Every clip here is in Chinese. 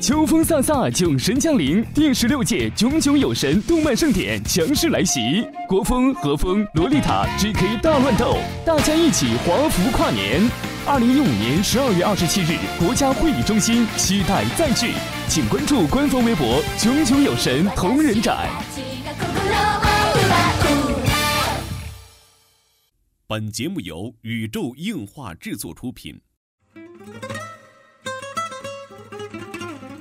秋风飒飒，囧神降临，第十六届炯炯有神动漫盛典强势来袭，国风、和风、洛丽塔、GK 大乱斗，大家一起华服跨年。二零一五年十二月二十七日，国家会议中心，期待再聚，请关注官方微博“炯炯有神同人展”。本节目由宇宙硬化制作出品。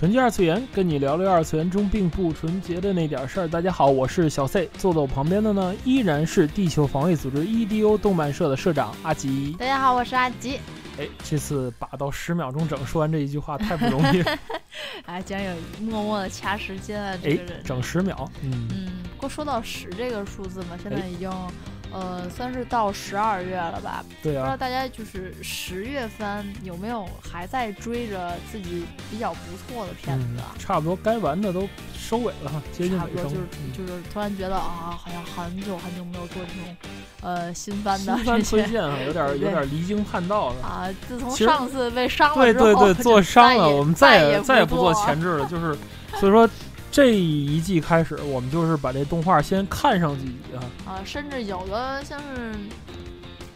纯洁二次元，跟你聊聊二次元中并不纯洁的那点事儿。大家好，我是小 C，坐在我旁边的呢依然是地球防卫组织 EDO 动漫社的社长阿吉。大家好，我是阿吉。哎，这次把到十秒钟整，说完这一句话太不容易了。哎，竟然有默默的掐时间啊！这个人整十秒，嗯嗯。不过说到十这个数字嘛，现在已经。呃，算是到十二月了吧？对啊。不知道大家就是十月份有没有还在追着自己比较不错的片子？差不多该完的都收尾了，接近尾声。就是就是突然觉得啊，好像很久很久没有做这种呃新番的新番推荐啊，有点有点离经叛道了啊。自从上次被伤了之后，对对对，做伤了，我们再也再也不做前置了，就是 所以说。这一季开始，我们就是把这动画先看上几集啊。啊，甚至有的像是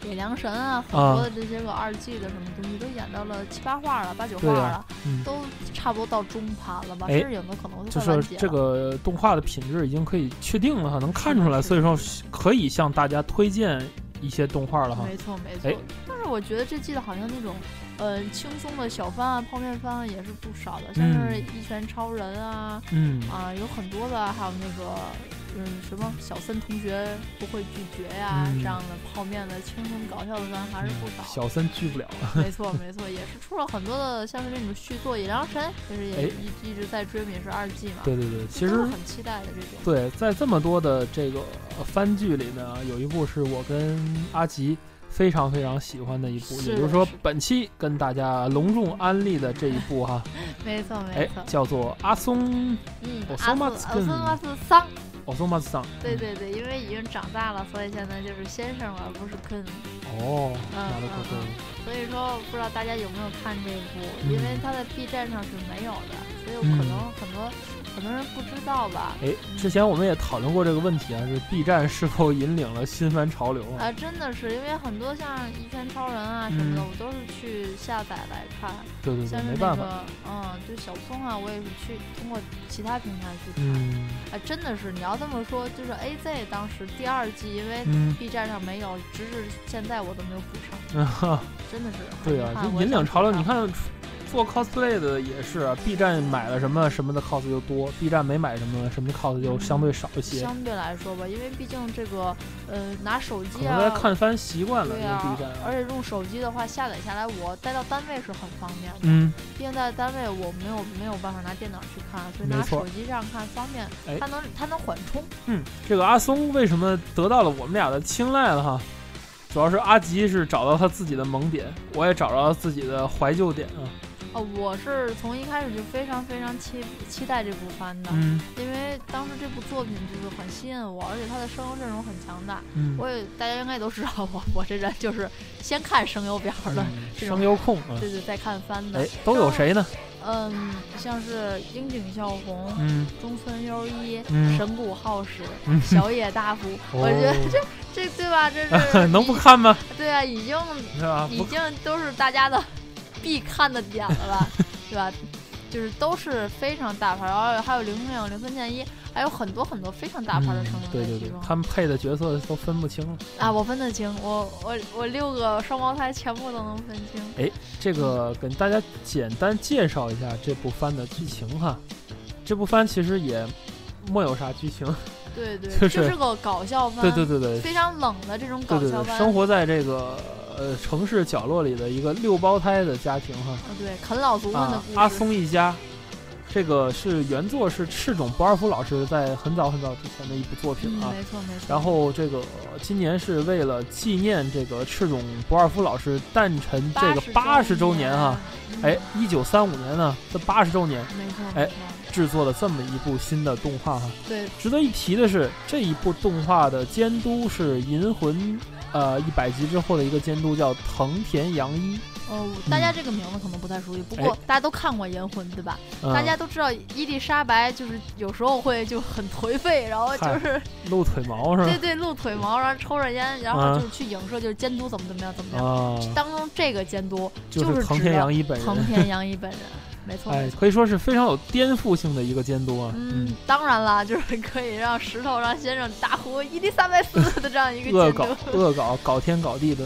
《野良神》啊，很多的这些个二季的什么东西都演到了七八话了，八九话了，都差不多到中盘了吧？甚至有的可能就是这个动画的品质已经可以确定了哈，能看出来，所以说可以向大家推荐一些动画了哈。没错没错，但是我觉得这季的好像那种。呃，轻松的小番啊，泡面番啊也是不少的，像是一拳超人啊，嗯啊，有很多的，还有那个，嗯，什么小森同学不会拒绝呀，这样的泡面的轻松搞笑的番还是不少。小森拒不了。没错没错，也是出了很多的，像是那种续作《野良神》，就是也一一直在追，也是二季嘛。对对对，其实很期待的这种。对，在这么多的这个番剧里呢，有一部是我跟阿吉。非常非常喜欢的一部，也就是说，本期跟大家隆重安利的这一部哈，没错没错，叫做阿松，嗯，阿松阿松阿松桑，阿松马桑，对对对，因为已经长大了，所以现在就是先生了不是坑。哦，嗯嗯，所以说不知道大家有没有看这部，因为它在 B 站上是没有的，所以可能很多。很多人不知道吧？哎，之前我们也讨论过这个问题啊，就是 B 站是否引领了新番潮流啊？真的是，因为很多像《一拳超人》啊什么的，我都是去下载来看。对对对，没办法。嗯，就小松啊，我也是去通过其他平台去看。嗯。哎，真的是，你要这么说，就是 AZ 当时第二季，因为 B 站上没有，直至现在我都没有补上。真的是。对啊，就引领潮流，你看。做 cosplay 的也是，B 站买了什么什么的 cos 就多，B 站没买什么什么 cos 就相对少一些。相对来说吧，因为毕竟这个，呃，拿手机啊，看番习惯了，对啊。B 站。而且用手机的话，下载下来我带到单位是很方便的。嗯。毕竟在单位我没有没有办法拿电脑去看，所以拿手机这样看方便。它能它能缓冲。嗯，这个阿松为什么得到了我们俩的青睐了哈？主要是阿吉是找到他自己的萌点，我也找到了自己的怀旧点啊。哦，我是从一开始就非常非常期期待这部番的，嗯，因为当时这部作品就是很吸引我，而且它的声优阵容很强大，嗯，我也大家应该都知道，我我这人就是先看声优表的，声优控，对对，再看番的，哎，都有谁呢？嗯，像是樱井孝宏，嗯，中村优一，嗯，神谷浩史，小野大辅，我觉得这这对吧？这是 能不看吗？对啊，已经已经都是大家的。必看的点了吧，对吧？就是都是非常大牌，然后还有零零零、零三剑一，还有很多很多非常大牌的声优对对对，他们配的角色都分不清了啊！我分得清，我我我六个双胞胎全部都能分清。哎，这个跟大家简单介绍一下这部番的剧情哈。这部番其实也没有啥剧情，对对，就是个搞笑番，对对对对，非常冷的这种搞笑番，生活在这个。呃，城市角落里的一个六胞胎的家庭哈，对，啃老族们的阿松一家，这个是原作是赤冢不二夫老师在很早很早之前的一部作品啊。没错没错。然后这个今年是为了纪念这个赤冢不二夫老师诞辰这个八十周年哈，哎，一九三五年呢，这八十周年，没错，哎，制作了这么一部新的动画哈。对，值得一提的是，这一部动画的监督是《银魂》呃一百集之后的一个监督，叫藤田洋一。哦，大家这个名字可能不太熟悉，不过大家都看过《银魂》，对吧？大家都知道伊丽莎白就是有时候会就很颓废，然后就是露腿毛是吧？对对，露腿毛，然后抽着烟，然后就是去影射，就是监督怎么怎么样怎么样。当中这个监督就是藤田洋一本人。藤田洋一本人。没错，哎，可以说是非常有颠覆性的一个监督啊。嗯，当然了，就是可以让石头让先生大呼伊丽莎白斯的这样一个恶搞、恶搞、搞天搞地的。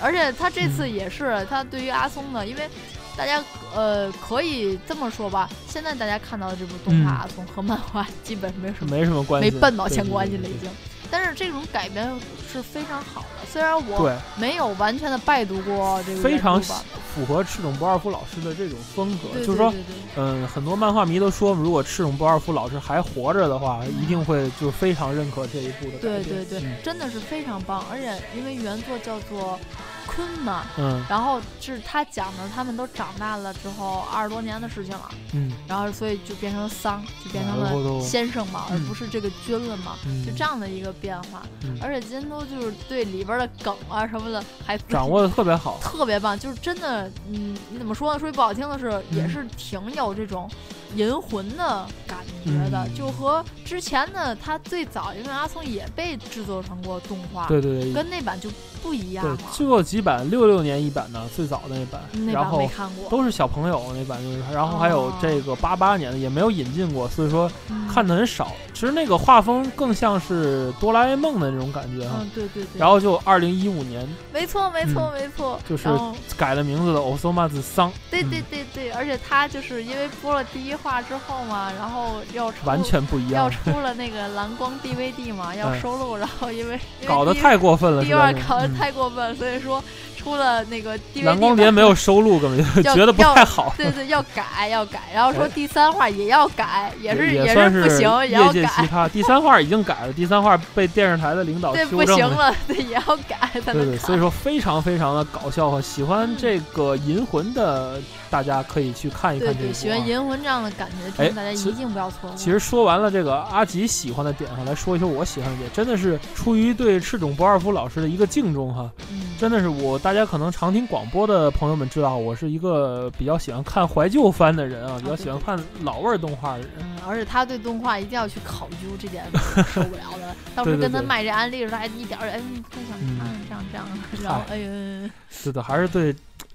而且他这次也是，他对于阿松呢，因为大家呃可以这么说吧，现在大家看到的这部动画阿松和漫画基本没什么没什么关系，没半毛钱关系了已经。但是这种改编是非常好的，虽然我没有完全的拜读过这个，非常符合赤冢不二夫老师的这种风格。就是说，嗯，很多漫画迷都说，如果赤冢不二夫老师还活着的话，一定会就非常认可这一部的。对对对，真的是非常棒。而且因为原作叫做。坤嘛，嗯，然后是他讲的，他们都长大了之后二十多年的事情了，嗯，然后所以就变成桑，就变成了先生嘛，而不是这个君了嘛，就这样的一个变化。而且监督就是对里边的梗啊什么的还掌握的特别好，特别棒，就是真的，嗯，你怎么说呢？说句不好听的是，也是挺有这种。银魂的感觉的，就和之前的他最早，因为阿松也被制作成过动画，对对对，跟那版就不一样了。制作几版，六六年一版的最早的那版，然后没看过，都是小朋友那版，就是然后还有这个八八年的也没有引进过，所以说看的很少。其实那个画风更像是哆啦 A 梦的那种感觉哈，对对对。然后就二零一五年，没错没错没错，就是改了名字的 Osoma 桑，对对对对，而且他就是因为播了第一。化之后嘛，然后要出完全不一样，要出了那个蓝光 DVD 嘛，要收录，然后因为 搞得太过分了，第二搞得太过分，所以说。出了那个蓝光碟没有收录，根本就 觉得不太好。对对，要改要改，然后说第三话也要改，也是也是不行，也要改。第三话已经改了，第三话被电视台的领导对不行了，对也要改。对对，所以说非常非常的搞笑和喜欢这个银魂的大家可以去看一看这个。喜欢银魂这样的感觉，哎，大家一定不要错过。其实说完了这个阿吉喜欢的点哈，来说一说我喜欢的点，真的是出于对赤冢不二夫老师的一个敬重哈。真的是我，大家可能常听广播的朋友们知道，我是一个比较喜欢看怀旧番的人啊，比较喜欢看老味儿动画的人。嗯，而且他对动画一定要去考究，这点 受不了的。当时跟他卖这安利的时候，还一点儿哎不想看，这样这样，然后哎呀，是的，还是对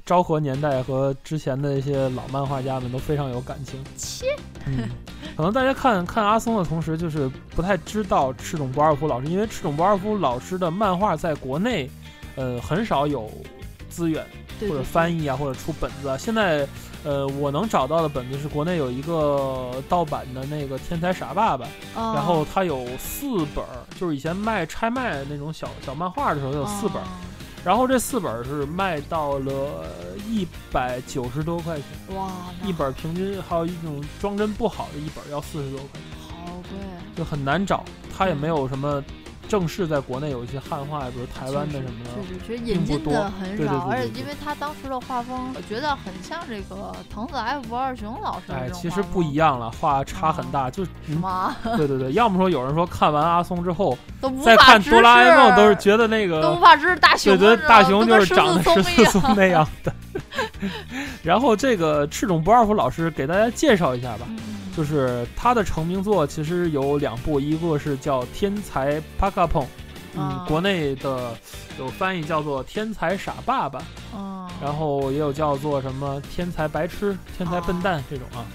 昭和年代和之前的一些老漫画家们都非常有感情。切，嗯，可能大家看看阿松的同时，就是不太知道赤冢不二夫老师，因为赤冢不二夫老师的漫画在国内。呃，很少有资源或者翻译啊，或者出本子啊。现在，呃，我能找到的本子是国内有一个盗版的那个《天才傻爸爸》，然后他有四本，就是以前卖拆卖那种小小漫画的时候有四本，然后这四本是卖到了一百九十多块钱，哇，一本平均还有一种装帧不好的一本要四十多块钱，好贵，就很难找，它也没有什么。正式在国内有一些汉化，比如台湾的什么的，确实引进的很少，而且因为他当时的画风，我觉得很像这个藤子 F 不二雄老师哎，其实不一样了，画差很大，就什么？对对对，要么说有人说看完阿松之后，再看哆啦 A 梦都是觉得那个都无法直视大熊，觉得，大熊就是长得十四松那样的。然后这个赤冢不二夫老师给大家介绍一下吧。就是他的成名作其实有两部，一个是叫《天才帕卡碰》，嗯，国内的有翻译叫做《天才傻爸爸》，嗯，然后也有叫做什么《天才白痴》《天才笨蛋》这种啊，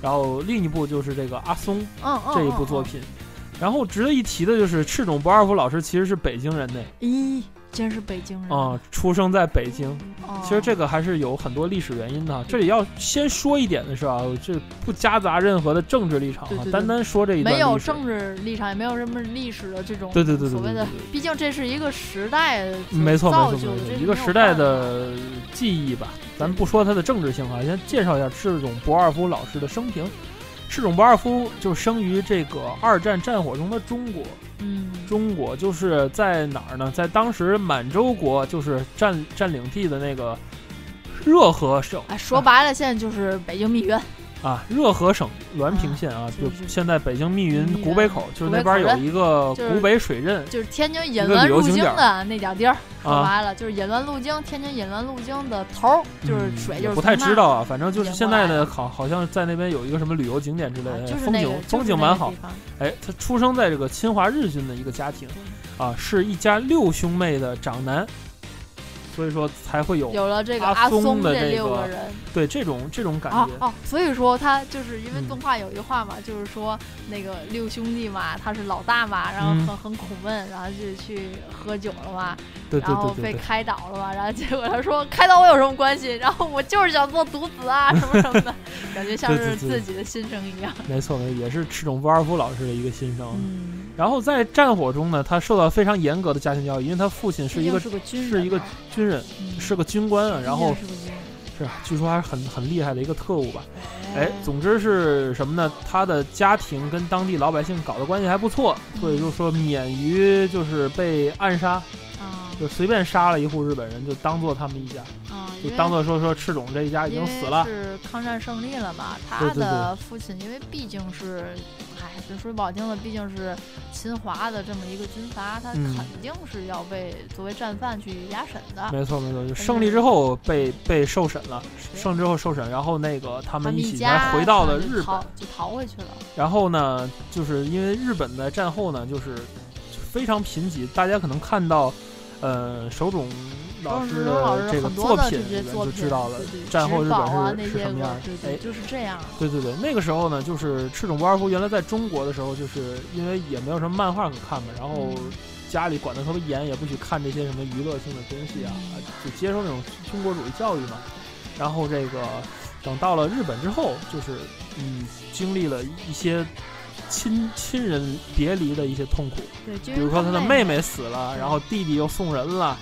然后另一部就是这个阿松，嗯这一部作品，然后值得一提的就是赤冢不二夫老师其实是北京人的，咦。竟然是北京人啊！出生在北京，其实这个还是有很多历史原因的。这里要先说一点的是啊，这不夹杂任何的政治立场啊，单单说这一段没有政治立场，也没有什么历史的这种对对对所谓的。毕竟这是一个时代，没错没错，一个时代的记忆吧。咱不说它的政治性啊，先介绍一下这种博尔夫老师的生平。赤冢不二夫就生于这个二战战火中的中国。嗯，中国就是在哪儿呢？在当时满洲国就是占占领地的那个热河省。哎，说白了，现在就是北京密云。啊，热河省滦平县啊，就现在北京密云古北口，就是那边有一个古北水镇，就是天津引滦路经的那点地儿。说白了，就是引滦路经，天津引滦路经的头，就是水，就是不太知道啊。反正就是现在呢，好，好像在那边有一个什么旅游景点之类的，风景风景蛮好。哎，他出生在这个侵华日军的一个家庭，啊，是一家六兄妹的长男。所以说才会有有了这个阿松的这六个人，对这种这种感觉。哦。所以说他就是因为动画有一句话嘛，就是说那个六兄弟嘛，他是老大嘛，然后很很苦闷，然后就去喝酒了嘛，然后被开导了嘛，然后结果他说开导我有什么关系？然后我就是想做独子啊，什么什么的，感觉像是自己的心声一样。没错，也是赤冢不二夫老师的一个心声。嗯然后在战火中呢，他受到非常严格的家庭教育，因为他父亲是一个是一个军人，是个军官啊。然后是据说还是很很厉害的一个特务吧。哎，总之是什么呢？他的家庭跟当地老百姓搞的关系还不错，所以就说免于就是被暗杀。就随便杀了一户日本人，就当做他们一家，就当做说说赤冢这一家已经死了。是抗战胜利了嘛？他的父亲因为毕竟是，哎，就说不好听的，毕竟是侵华的这么一个军阀，他肯定是要被作为战犯去押审的。没错没错，就胜利之后被被受审了，胜利之后受审，然后那个他们一起才回到了日本，就逃回去了。然后呢，就是因为日本的战后呢，就是非常贫瘠，大家可能看到。呃，手冢老师的这个作品就知道了，战后日本是是什么样。哎，就是这样。对对对，那个时候呢，就是赤冢不二夫原来在中国的时候，就是因为也没有什么漫画可看嘛，然后家里管得特别严，也不许看这些什么娱乐性的东西啊，就接受那种军国主义教育嘛。然后这个等到了日本之后，就是嗯，经历了一些。亲亲人别离的一些痛苦，对，比如说他的妹妹死了，然后弟弟又送人了，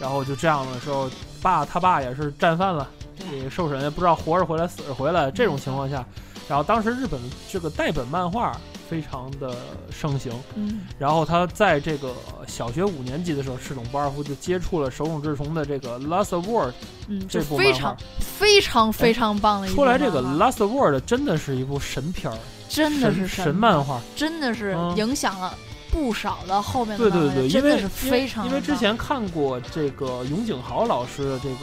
然后就这样的时候，爸他爸也是战犯了，也受审，也不知道活着回来死着回来。这种情况下，然后当时日本这个代本漫画非常的盛行，嗯，然后他在这个小学五年级的时候，赤冢不二夫就接触了手冢治虫的这个《Last Word》，嗯，这部非常非常非常棒的一出来这个《Last Word》真的是一部神片儿。真的是神漫画，真的是影响了不少的后面的。对对对，因为是非常因为之前看过这个永井豪老师的这个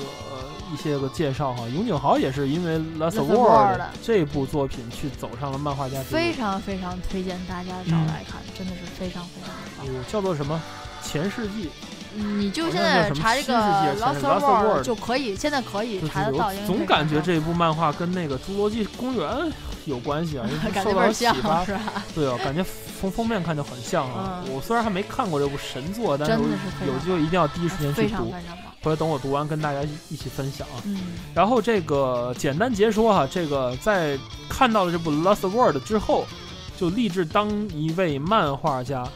一些个介绍哈，永井豪也是因为《Last Word》这部作品去走上了漫画家。非常非常推荐大家找来看，真的是非常非常的棒。叫做什么？前世纪。你就现在查这个《Last Word》就可以，现在可以查得到。总感觉这部漫画跟那个《侏罗纪公园》有关系啊，受到启发。对啊，感觉从封面看就很像啊。我虽然还没看过这部神作，但是有机会一定要第一时间去读。回来等我读完，跟大家一起分享啊。然后这个简单解说哈，这个在看到了这部《Last Word》之后，就立志当一位漫画家。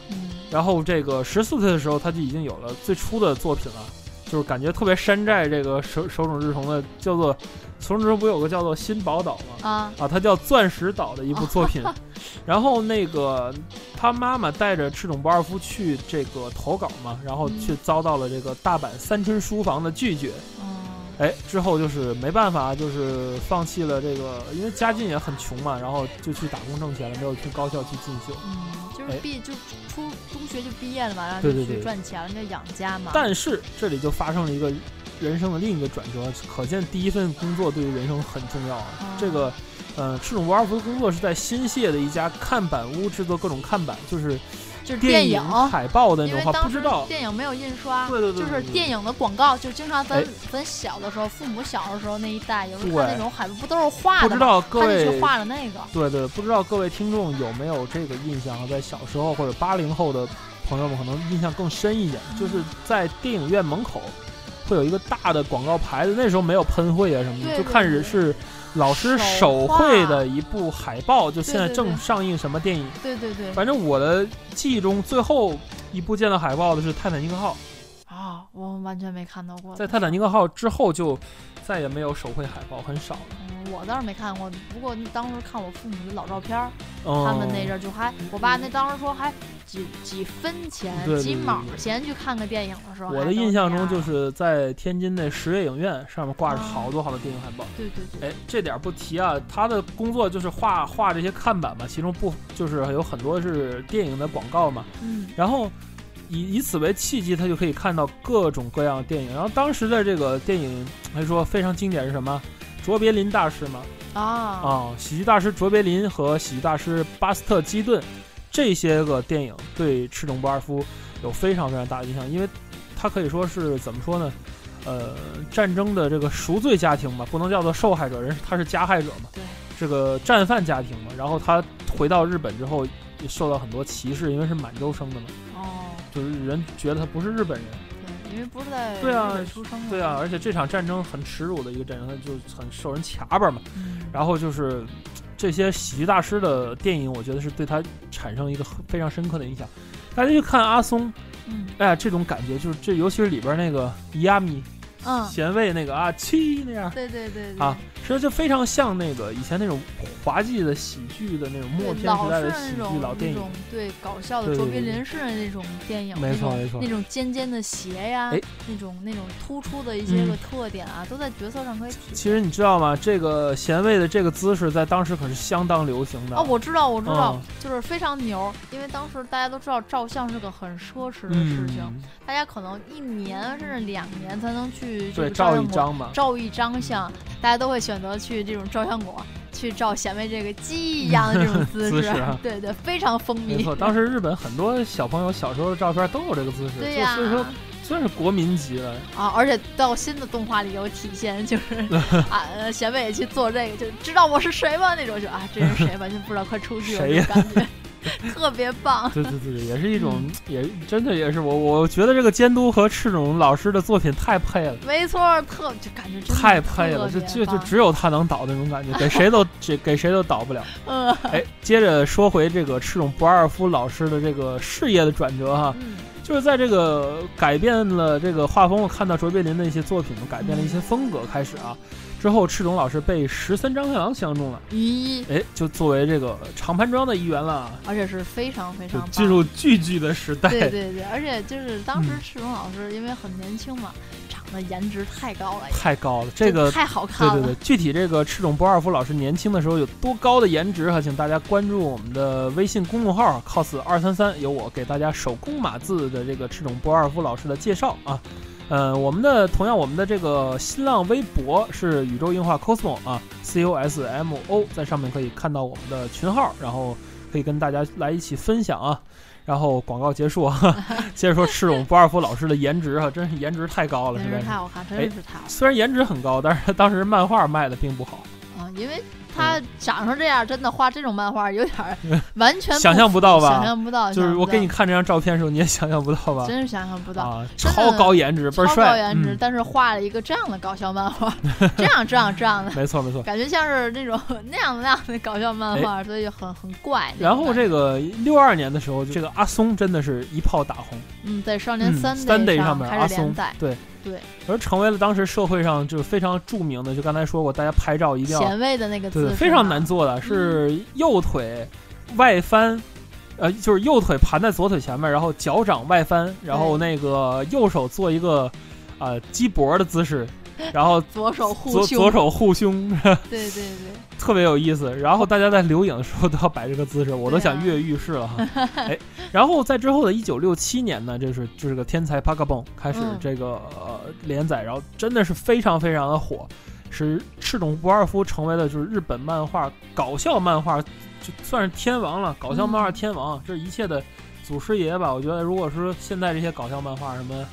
然后这个十四岁的时候，他就已经有了最初的作品了，就是感觉特别山寨这个手手冢治虫的，叫做手冢治虫不有个叫做新宝岛吗？啊啊，他叫钻石岛的一部作品。然后那个他妈妈带着赤冢不二夫去这个投稿嘛，然后却遭到了这个大阪三春书房的拒绝。哎，之后就是没办法，就是放弃了这个，因为家境也很穷嘛，然后就去打工挣钱了，没有去高校去进修。嗯，就是毕就初中学就毕业了嘛，然后就去赚钱了，就养家嘛。但是这里就发生了一个人生的另一个转折，可见第一份工作对于人生很重要啊。这个，呃，赤冢不二夫的工作是在新泻的一家看板屋制作各种看板，就是。就是电影海报的那种话，不知道电影没有印刷，对对对，就是电影的广告，就经常咱咱小的时候，父母小的时候那一代，有时候看那种海报不都是画的吗？不知道各位画了那个，对对，不知道各位听众有没有这个印象？在小时候或者八零后的朋友们可能印象更深一点，就是在电影院门口会有一个大的广告牌子，那时候没有喷绘啊什么的，就看着是。老师手绘的一部海报，就现在正上映什么电影？对对对。反正我的记忆中，最后一部见到海报的是《泰坦尼克号》。啊，我完全没看到过。在《泰坦尼克号》之后，就再也没有手绘海报，很少了。嗯我倒是没看过，不过当时看我父母的老照片儿，他们那阵儿就还，我爸那当时说还几几分钱、几毛钱去看个电影的时候。我的印象中就是在天津那实业影院上面挂着好多好多电影海报。对对对。哎，这点不提啊，他的工作就是画画这些看板嘛，其中不就是有很多是电影的广告嘛。嗯。然后。以以此为契机，他就可以看到各种各样的电影。然后当时的这个电影，来说非常经典是什么？卓别林大师嘛。啊啊！喜剧大师卓别林和喜剧大师巴斯特基顿，这些个电影对赤冢不二夫有非常非常大的影响，因为他可以说是怎么说呢？呃，战争的这个赎罪家庭嘛，不能叫做受害者，人他是加害者嘛。对。这个战犯家庭嘛，然后他回到日本之后，也受到很多歧视，因为是满洲生的嘛。就是人觉得他不是日本人，对，因为不是在对啊出生对啊，而且这场战争很耻辱的一个战争，他就很受人卡吧嘛。然后就是这些喜剧大师的电影，我觉得是对他产生一个非常深刻的影响。大家去看阿松，嗯，哎呀，这种感觉就是这，尤其是里边那个伊亚米。嗯，咸味那个啊，七那样，对对对，啊，其实就非常像那个以前那种滑稽的喜剧的那种默片时代的喜剧老电影，对搞笑的卓别林式的那种电影，没错没错，那种尖尖的鞋呀，那种那种突出的一些个特点啊，都在角色上可以体现。其实你知道吗？这个咸味的这个姿势在当时可是相当流行的。哦，我知道我知道，就是非常牛，因为当时大家都知道照相是个很奢侈的事情，大家可能一年甚至两年才能去。对，照一张嘛，照一张相，大家都会选择去这种照相馆去照显微这个鸡一 样的这种姿势，对对，非常风靡。没错，当时日本很多小朋友小时候的照片都有这个姿势，对呀，所以说算是国民级了啊。而且到新的动画里有体现，就是 啊，显微也去做这个，就知道我是谁吗？那种就啊，这是谁？完全不知道，快出去了，谁感觉。特别棒，对对对对，也是一种，也真的也是我，我觉得这个监督和赤冢老师的作品太配了，没错，特就感觉太配了，就就就只有他能导那种感觉，给谁都给给谁都导不了。嗯，哎，接着说回这个赤冢不二夫老师的这个事业的转折哈，就是在这个改变了这个画风，我看到卓别林的一些作品，改变了一些风格开始啊。之后，赤冢老师被十三张太郎相中了，咦，哎，就作为这个长盘庄的一员了，而且是非常非常进入巨巨的时代。对对对，而且就是当时赤冢老师因为很年轻嘛，长得颜值太高了，太高了，这个太好看了。对对对，具体这个赤冢不二夫老师年轻的时候有多高的颜值哈，请大家关注我们的微信公众号 cos 二三三，由我给大家手工码字的这个赤冢不二夫老师的介绍啊。呃，我们的同样，我们的这个新浪微博是宇宙硬化 cosmo 啊，c o s m o，在上面可以看到我们的群号，然后可以跟大家来一起分享啊。然后广告结束啊，接着说赤 冢不二夫老师的颜值啊，真是颜值太高了，颜值太好看，真是太好。虽然颜值很高，但是当时漫画卖的并不好啊，因为。他长成这样，真的画这种漫画有点完全想象不到吧？想象不到，就是我给你看这张照片的时候，你也想象不到吧？真是想象不到啊！超高颜值，倍儿帅，超高颜值，但是画了一个这样的搞笑漫画，这样这样这样的，没错没错，感觉像是那种那样那样的搞笑漫画，所以很很怪。然后这个六二年的时候，这个阿松真的是一炮打红，嗯，在少年三 day 上面，阿松对。对，而成为了当时社会上就非常著名的，就刚才说过，大家拍照一定要前卫的那个姿势，非常难做的，是右腿外翻，呃，就是右腿盘在左腿前面，然后脚掌外翻，然后那个右手做一个呃鸡脖的姿势。然后左手护左左手护胸，对对对，特别有意思。然后大家在留影的时候都要摆这个姿势，我都想跃跃欲试了哈。哎，然后在之后的一九六七年呢，这是这是个天才帕克蹦开始这个呃连载，然后真的是非常非常的火，使赤冢不二夫成为了就是日本漫画搞笑漫画就算是天王了，搞笑漫画天王，这一切的祖师爷吧。我觉得如果说现在这些搞笑漫画什么。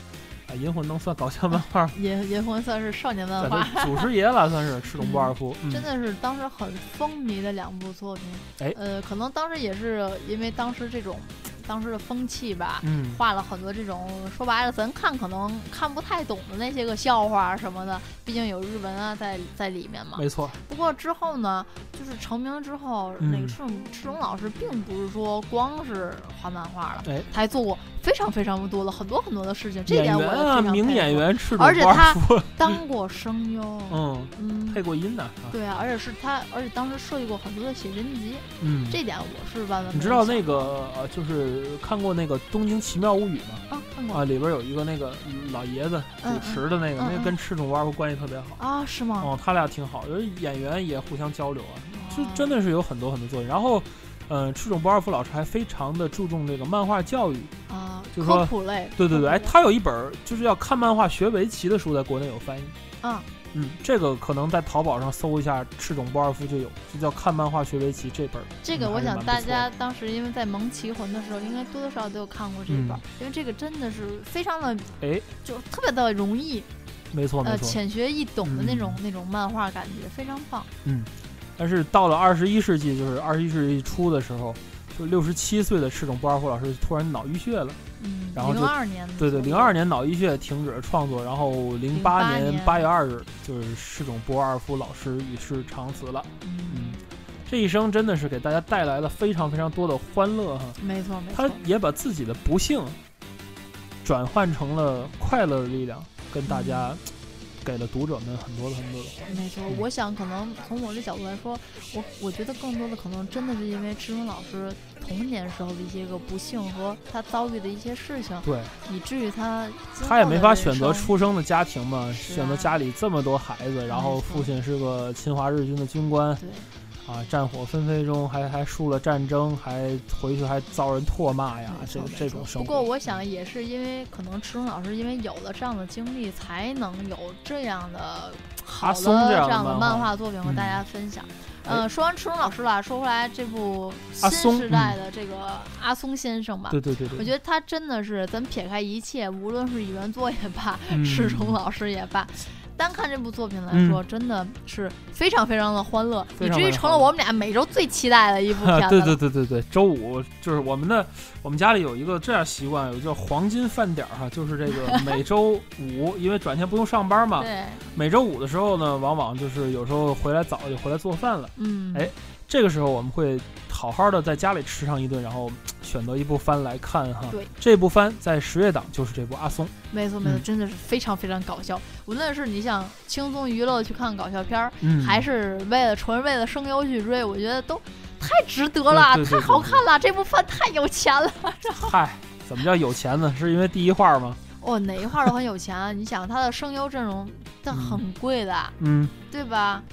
啊，银魂能算搞笑漫画？银银魂算是少年漫画，祖师爷了，算是赤冢不二夫，真的是当时很风靡的两部作品。哎，呃，可能当时也是因为当时这种。当时的风气吧，嗯，画了很多这种说白了，咱看可能看不太懂的那些个笑话什么的，毕竟有日文啊在在里面嘛。没错。不过之后呢，就是成名之后，那个赤赤龙老师并不是说光是画漫画了，哎，他还做过非常非常多的很多很多的事情。这点我啊，名演员赤而且他当过声优，嗯嗯，配过音的。对啊，而且是他，而且当时设计过很多的写真集。嗯，这点我是万万。你知道那个呃，就是看过那个《东京奇妙物语》吗？啊，看过啊，里边有一个那个老爷子主持的那个，那个跟赤冢不二夫关系特别好啊？是吗？哦，他俩挺好，就是演员也互相交流啊，就真的是有很多很多作品。然后。嗯，赤冢不二夫老师还非常的注重这个漫画教育啊，就是说，对对对，哎，他有一本就是要看漫画学围棋的书，在国内有翻译。啊，嗯，这个可能在淘宝上搜一下赤冢不二夫就有，就叫《看漫画学围棋》这本。这个我想大家当时因为在蒙棋魂的时候，应该多多少少都有看过这本，因为这个真的是非常的哎，就特别的容易，没错没错，浅学易懂的那种那种漫画感觉非常棒。嗯。但是到了二十一世纪，就是二十一世纪初的时候，就六十七岁的赤冢不二夫老师突然脑溢血了，嗯，然后就对对，零二年脑溢血停止了创作，然后零八年八月二日，就是赤冢不二夫老师与世长辞了。嗯，这一生真的是给大家带来了非常非常多的欢乐哈，没错没错，他也把自己的不幸转换成了快乐的力量，跟大家。给了读者们很多的很多的欢没错，我想可能从我的角度来说，我我觉得更多的可能真的是因为赤冢老师童年时候的一些个不幸和他遭遇的一些事情，对，以至于他他也没法选择出生的家庭嘛，选择家里这么多孩子，然后父亲是个侵华日军的军官，对。啊，战火纷飞中还还输了战争，还回去还遭人唾骂呀，这这种生活。不过我想也是因为可能池中老师因为有了这样的经历，才能有这样的好的这样的漫画作品和大家分享。嗯，说完池中老师了，说回来这部新时代的这个阿松先生吧。对对对对。我觉得他真的是，咱撇开一切，无论是原作也罢，赤冢老师也罢。单看这部作品来说，真的是非常非常的欢乐，以至于成了我们俩每周最期待的一部 片子。对对对对对，周五就是我们的，我们家里有一个这样习惯，有叫黄金饭点儿哈，就是这个 每周五，因为转天不用上班嘛，对，每周五的时候呢，往往就是有时候回来早就回来做饭了，嗯，哎。这个时候我们会好好的在家里吃上一顿，然后选择一部番来看哈。对，这部番在十月档就是这部《阿松》。没错没错，真的是非常非常搞笑。无论是你想轻松娱乐去看搞笑片儿，还是为了纯为了声优去追，我觉得都太值得了，太好看了。这部番太有钱了。嗨，怎么叫有钱呢？是因为第一话吗？哦，哪一话都很有钱啊！你想他的声优阵容，这很贵的，嗯，对吧？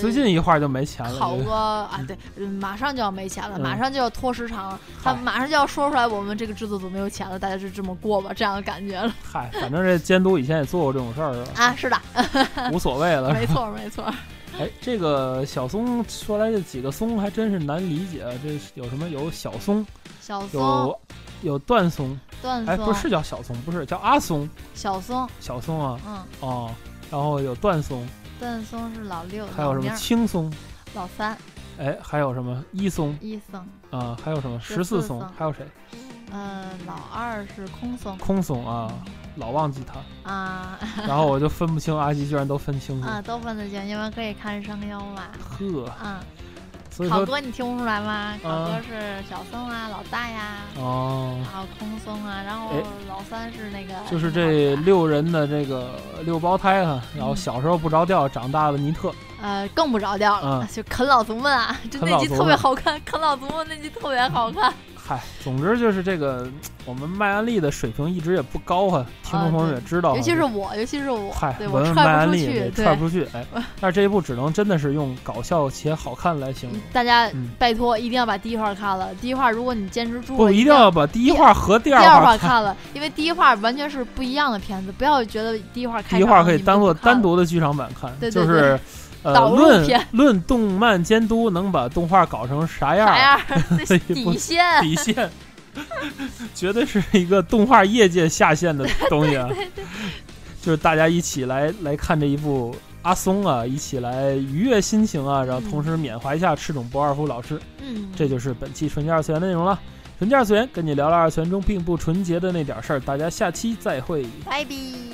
最近一会儿就没钱了，好个啊！对，马上就要没钱了，马上就要拖时长了，他马上就要说出来，我们这个制作组没有钱了，大家就这么过吧，这样的感觉了。嗨，反正这监督以前也做过这种事儿，是吧？啊，是的，无所谓了。没错，没错。哎，这个小松说来这几个松还真是难理解，这有什么？有小松，小松，有有段松，段松，哎，不是叫小松，不是叫阿松，小松，小松啊，嗯，哦，然后有段松。段松是老六，还有什么青松？老三。哎，还有什么一松？一松。啊，还有什么十四松？还有谁？嗯，老二是空松。空松啊，老忘记他啊。然后我就分不清，阿吉居然都分清楚啊，都分得清，因为可以看声优嘛。呵。嗯。考哥，你听不出来吗？考哥是小松啊，老大呀，哦，然后空松啊，然后老三是那个，就是这六人的这个六胞胎哈，然后小时候不着调，长大了尼特，呃，更不着调了，就啃老族们啊，就那集特别好看，啃老族们那集特别好看。嗨，总之就是这个，我们卖安利的水平一直也不高啊，听众朋友也知道，尤其是我，尤其是我，嗨，我麦安利踹不出去，哎，但是这一部只能真的是用搞笑且好看来形容。大家拜托一定要把第一话看了，第一话如果你坚持住，不一定要把第一话和第二话看了，因为第一话完全是不一样的片子，不要觉得第一话第一话可以当做单独的剧场版看，就是。呃，论论动漫监督能把动画搞成啥样？啥样？底线，底线，绝对是一个动画业界下线的东西啊！就是大家一起来来看这一部阿松啊，一起来愉悦心情啊，然后同时缅怀一下赤冢不二夫老师。嗯，这就是本期纯洁二次元的内容了。纯洁二次元跟你聊聊二次元中并不纯洁的那点事儿，大家下期再会，拜拜。